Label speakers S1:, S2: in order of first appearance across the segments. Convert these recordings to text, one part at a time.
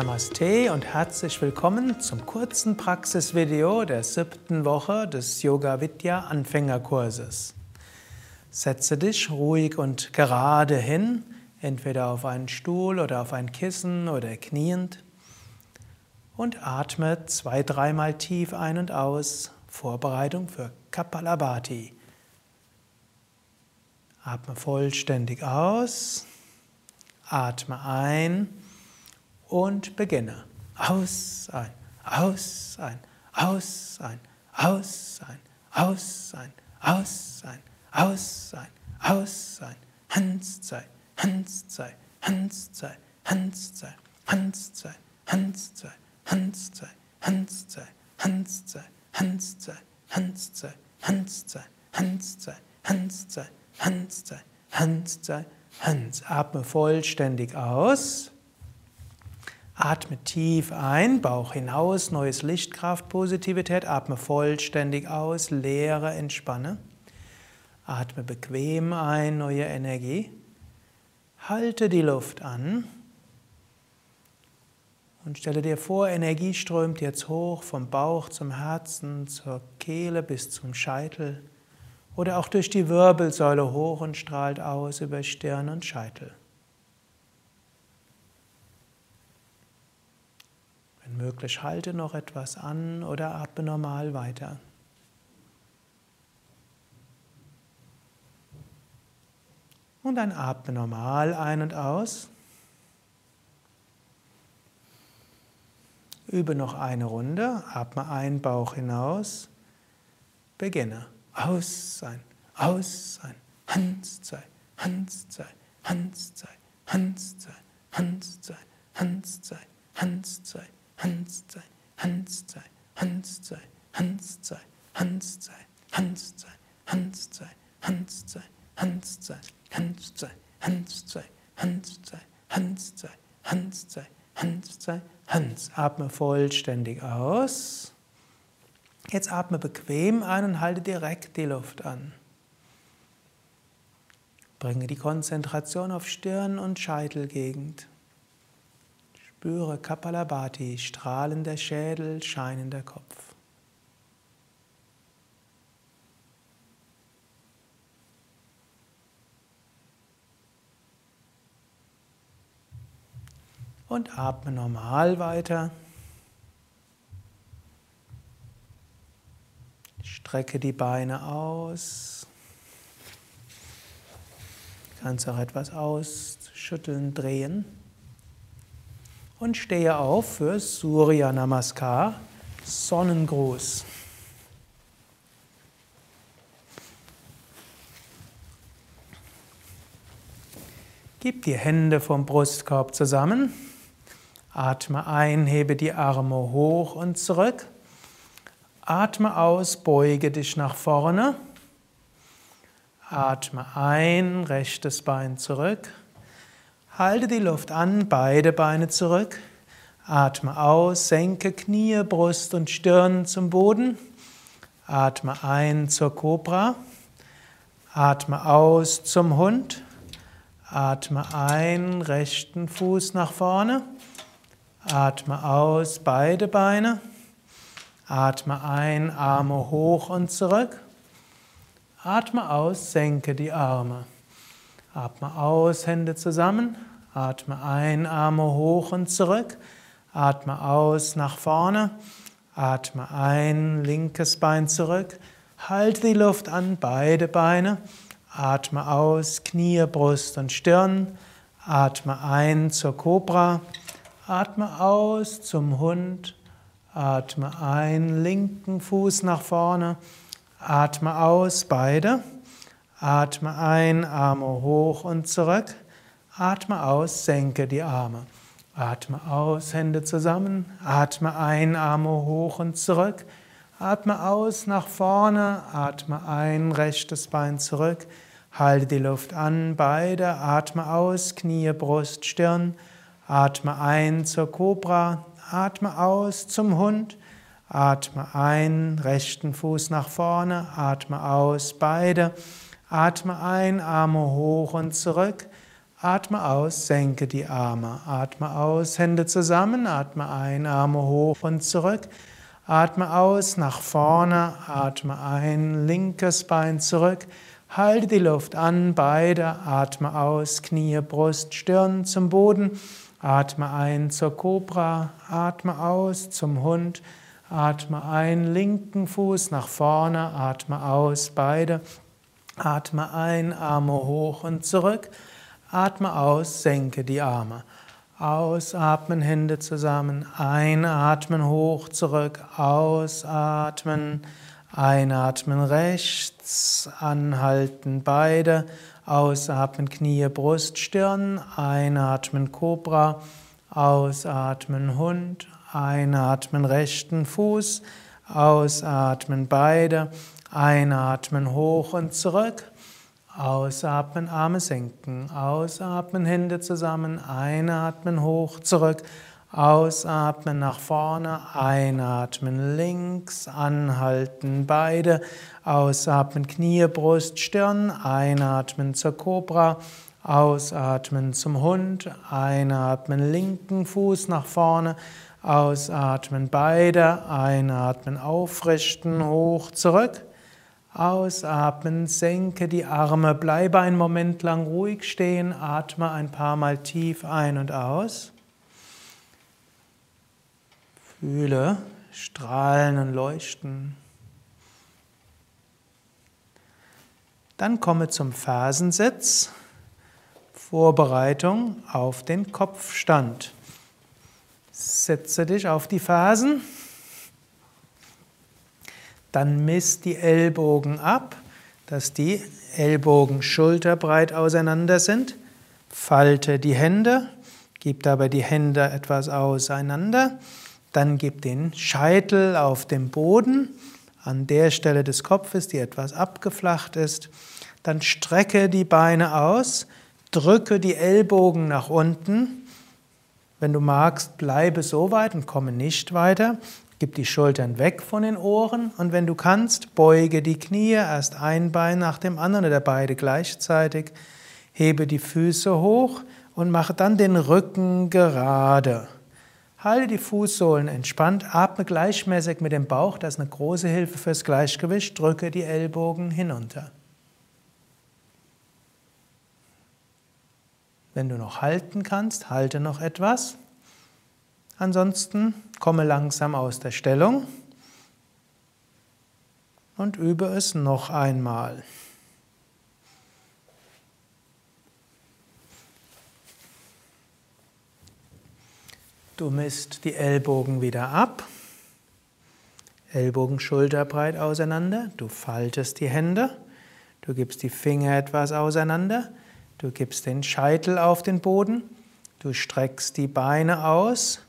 S1: Namaste und herzlich willkommen zum kurzen Praxisvideo der siebten Woche des Yoga Vidya Anfängerkurses. Setze dich ruhig und gerade hin, entweder auf einen Stuhl oder auf ein Kissen oder kniend und atme zwei, dreimal tief ein und aus. Vorbereitung für Kapalabhati. Atme vollständig aus. Atme ein und beginne. Aus, ein, aus, ein, aus, ein, aus, ein, aus, ein, aus, ein, aus, ein, aus, ein, Hans sei, Hans sei, Hans sei, Hans sei, Hans sei, Hans sei, Hans sei, Hans sei, Hans sei, Hans sei, Hans sei, Hans sei, Hans sei, Hans sei, Hans sei, Hans sei, Hans. Atme vollständig aus. Atme tief ein, Bauch hinaus, neues Lichtkraft, Positivität. Atme vollständig aus, leere, entspanne. Atme bequem ein, neue Energie. Halte die Luft an und stelle dir vor, Energie strömt jetzt hoch vom Bauch zum Herzen, zur Kehle bis zum Scheitel oder auch durch die Wirbelsäule hoch und strahlt aus über Stirn und Scheitel. Möglich, halte noch etwas an oder atme normal weiter. Und dann atme normal ein und aus. Übe noch eine Runde, atme ein, Bauch hinaus. Beginne. Aus sein, aus sein, Hans sei, Hans sei, Hans sei, Hans sei, Hans sei, Hans sei, Hans sei. Hans sei, Hans sei, Hans sei, Hans sei, Hans sei, Hans sei, Hans sei, Hans sei, Hans sei, Hans sei, Hans sei, Hans sei, Hans sei, Hans sei, Hans sei, Hans. Atme vollständig aus. Jetzt atme bequem ein und halte direkt die Luft an. Bringe die Konzentration auf Stirn und Scheitelgegend. Spüre Kapalabhati, strahlender Schädel, scheinender Kopf. Und atme normal weiter. Strecke die Beine aus. Kannst auch etwas ausschütteln, drehen und stehe auf für Surya Namaskar, Sonnengruß. Gib die Hände vom Brustkorb zusammen. Atme ein, hebe die Arme hoch und zurück. Atme aus, beuge dich nach vorne. Atme ein, rechtes Bein zurück. Halte die Luft an, beide Beine zurück. Atme aus, senke Knie, Brust und Stirn zum Boden. Atme ein zur Kobra. Atme aus zum Hund. Atme ein, rechten Fuß nach vorne. Atme aus, beide Beine. Atme ein, Arme hoch und zurück. Atme aus, senke die Arme. Atme aus, Hände zusammen. Atme ein, Arme hoch und zurück. Atme aus, nach vorne. Atme ein, linkes Bein zurück. Halte die Luft an, beide Beine. Atme aus, Knie, Brust und Stirn. Atme ein zur Kobra. Atme aus zum Hund. Atme ein, linken Fuß nach vorne. Atme aus, beide. Atme ein, Arme hoch und zurück. Atme aus, senke die Arme. Atme aus, Hände zusammen. Atme ein, Arme hoch und zurück. Atme aus, nach vorne. Atme ein, rechtes Bein zurück. Halte die Luft an, beide. Atme aus, Knie, Brust, Stirn. Atme ein zur Kobra. Atme aus zum Hund. Atme ein, rechten Fuß nach vorne. Atme aus, beide. Atme ein, Arme hoch und zurück. Atme aus, senke die Arme. Atme aus, Hände zusammen. Atme ein, Arme hoch und zurück. Atme aus, nach vorne. Atme ein, linkes Bein zurück. Halte die Luft an, beide. Atme aus, Knie, Brust, Stirn zum Boden. Atme ein zur Kobra. Atme aus zum Hund. Atme ein, linken Fuß nach vorne. Atme aus, beide. Atme ein, Arme hoch und zurück. Atme aus, senke die Arme. Ausatmen, Hände zusammen. Einatmen, hoch, zurück. Ausatmen. Einatmen rechts. Anhalten beide. Ausatmen, Knie, Brust, Stirn. Einatmen, Cobra. Ausatmen, Hund. Einatmen, rechten Fuß. Ausatmen, beide. Einatmen, hoch und zurück. Ausatmen, Arme senken. Ausatmen, Hände zusammen. Einatmen, hoch, zurück. Ausatmen nach vorne. Einatmen links. Anhalten beide. Ausatmen, Knie, Brust, Stirn. Einatmen zur Kobra. Ausatmen zum Hund. Einatmen linken Fuß nach vorne. Ausatmen beide. Einatmen aufrichten, hoch, zurück. Ausatmen, senke die Arme, bleibe einen Moment lang ruhig stehen, atme ein paar Mal tief ein und aus. Fühle Strahlen und Leuchten. Dann komme zum Fersensitz, Vorbereitung auf den Kopfstand. Setze dich auf die Fersen. Dann misst die Ellbogen ab, dass die Ellbogen schulterbreit auseinander sind. Falte die Hände, gib dabei die Hände etwas auseinander. Dann gib den Scheitel auf dem Boden, an der Stelle des Kopfes, die etwas abgeflacht ist. Dann strecke die Beine aus, drücke die Ellbogen nach unten. Wenn du magst, bleibe so weit und komme nicht weiter. Gib die Schultern weg von den Ohren und wenn du kannst, beuge die Knie, erst ein Bein nach dem anderen oder beide gleichzeitig. Hebe die Füße hoch und mache dann den Rücken gerade. Halte die Fußsohlen entspannt, atme gleichmäßig mit dem Bauch, das ist eine große Hilfe fürs Gleichgewicht, drücke die Ellbogen hinunter. Wenn du noch halten kannst, halte noch etwas. Ansonsten komme langsam aus der Stellung und übe es noch einmal. Du misst die Ellbogen wieder ab. Ellbogen schulterbreit auseinander. Du faltest die Hände. Du gibst die Finger etwas auseinander. Du gibst den Scheitel auf den Boden. Du streckst die Beine aus.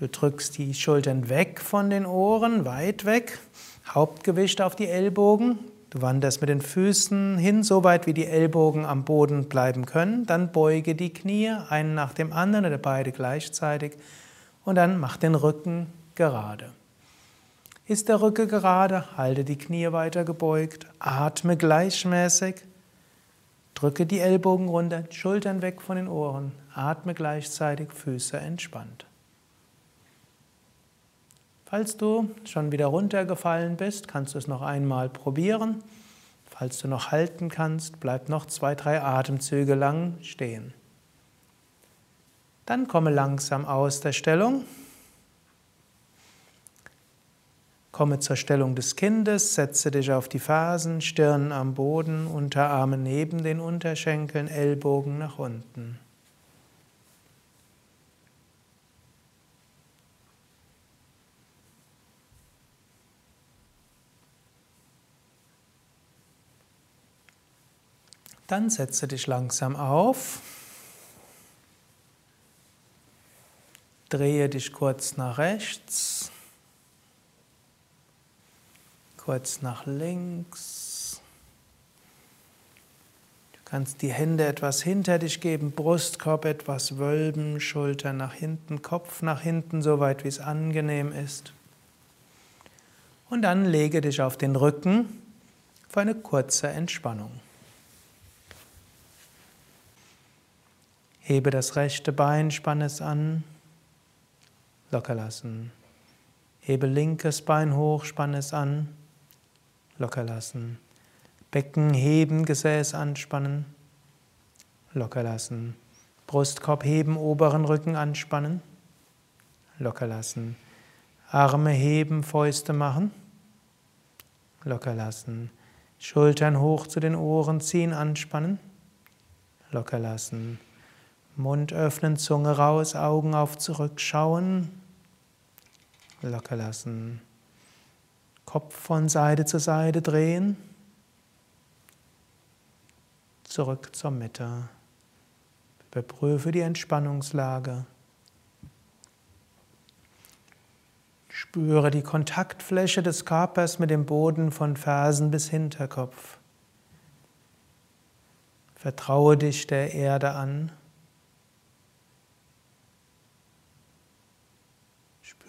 S1: Du drückst die Schultern weg von den Ohren, weit weg. Hauptgewicht auf die Ellbogen. Du wanderst mit den Füßen hin, so weit wie die Ellbogen am Boden bleiben können. Dann beuge die Knie, einen nach dem anderen oder beide gleichzeitig. Und dann mach den Rücken gerade. Ist der Rücken gerade, halte die Knie weiter gebeugt, atme gleichmäßig, drücke die Ellbogen runter, Schultern weg von den Ohren, atme gleichzeitig, Füße entspannt. Falls du schon wieder runtergefallen bist, kannst du es noch einmal probieren. Falls du noch halten kannst, bleib noch zwei, drei Atemzüge lang stehen. Dann komme langsam aus der Stellung. Komme zur Stellung des Kindes, setze dich auf die Fersen, Stirn am Boden, Unterarme neben den Unterschenkeln, Ellbogen nach unten. Dann setze dich langsam auf. Drehe dich kurz nach rechts, kurz nach links. Du kannst die Hände etwas hinter dich geben, Brustkorb etwas wölben, Schulter nach hinten, Kopf nach hinten, so weit wie es angenehm ist. Und dann lege dich auf den Rücken für eine kurze Entspannung. Hebe das rechte Bein, spanne es an, locker lassen. Hebe linkes Bein hoch, spanne es an, locker lassen. Becken heben, Gesäß anspannen, locker lassen. Brustkorb heben, oberen Rücken anspannen, locker lassen. Arme heben, Fäuste machen, locker lassen. Schultern hoch zu den Ohren ziehen, anspannen, locker lassen. Mund öffnen, Zunge raus, Augen auf zurückschauen, locker lassen. Kopf von Seite zu Seite drehen, zurück zur Mitte. Überprüfe die Entspannungslage. Spüre die Kontaktfläche des Körpers mit dem Boden von Fersen bis Hinterkopf. Vertraue dich der Erde an.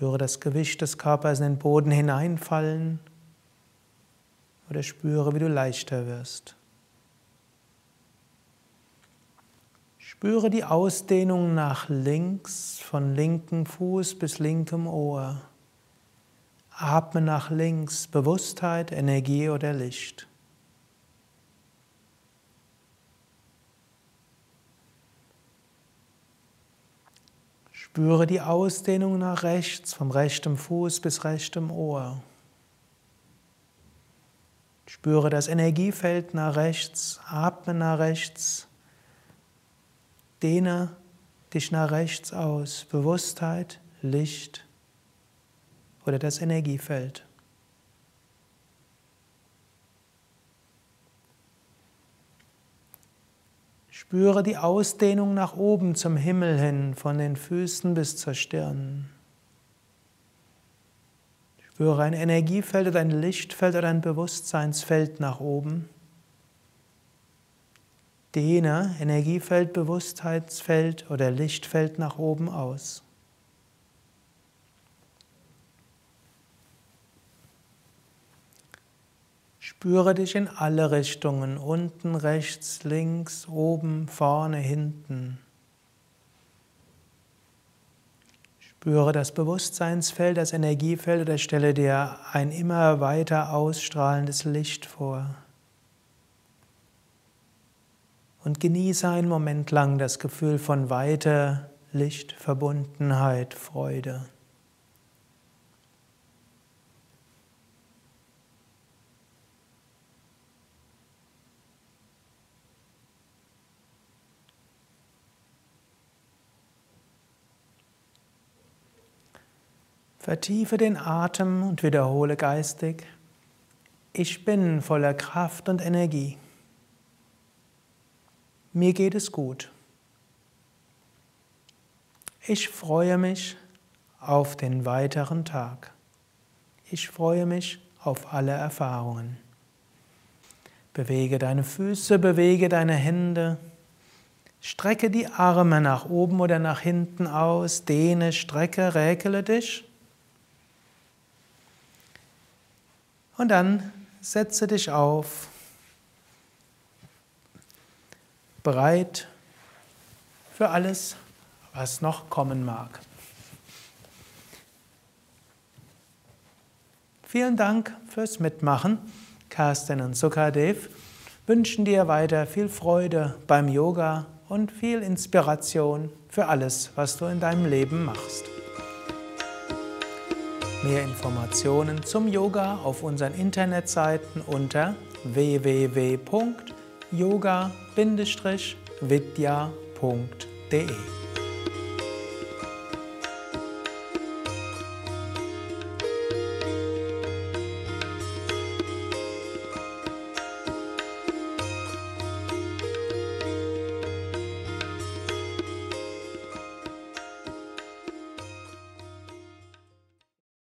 S1: Spüre das Gewicht des Körpers in den Boden hineinfallen oder spüre, wie du leichter wirst. Spüre die Ausdehnung nach links, von linkem Fuß bis linkem Ohr. Atme nach links, Bewusstheit, Energie oder Licht. Spüre die Ausdehnung nach rechts, vom rechten Fuß bis rechtem Ohr. Spüre das Energiefeld nach rechts, atme nach rechts, dehne dich nach rechts aus, Bewusstheit, Licht oder das Energiefeld. Spüre die Ausdehnung nach oben zum Himmel hin, von den Füßen bis zur Stirn. Spüre ein Energiefeld oder ein Lichtfeld oder ein Bewusstseinsfeld nach oben. Dehne Energiefeld, Bewusstheitsfeld oder Lichtfeld nach oben aus. Spüre dich in alle Richtungen, unten, rechts, links, oben, vorne, hinten. Spüre das Bewusstseinsfeld, das Energiefeld oder stelle dir ein immer weiter ausstrahlendes Licht vor. Und genieße einen Moment lang das Gefühl von Weite, Licht, Verbundenheit, Freude. Vertiefe den Atem und wiederhole geistig, ich bin voller Kraft und Energie. Mir geht es gut. Ich freue mich auf den weiteren Tag. Ich freue mich auf alle Erfahrungen. Bewege deine Füße, bewege deine Hände. Strecke die Arme nach oben oder nach hinten aus, dehne, strecke, räkele dich. Und dann setze dich auf, bereit für alles, was noch kommen mag. Vielen Dank fürs Mitmachen. Carsten und Sukadev wünschen dir weiter viel Freude beim Yoga und viel Inspiration für alles, was du in deinem Leben machst. Mehr Informationen zum Yoga auf unseren Internetseiten unter www.yoga-vidya.de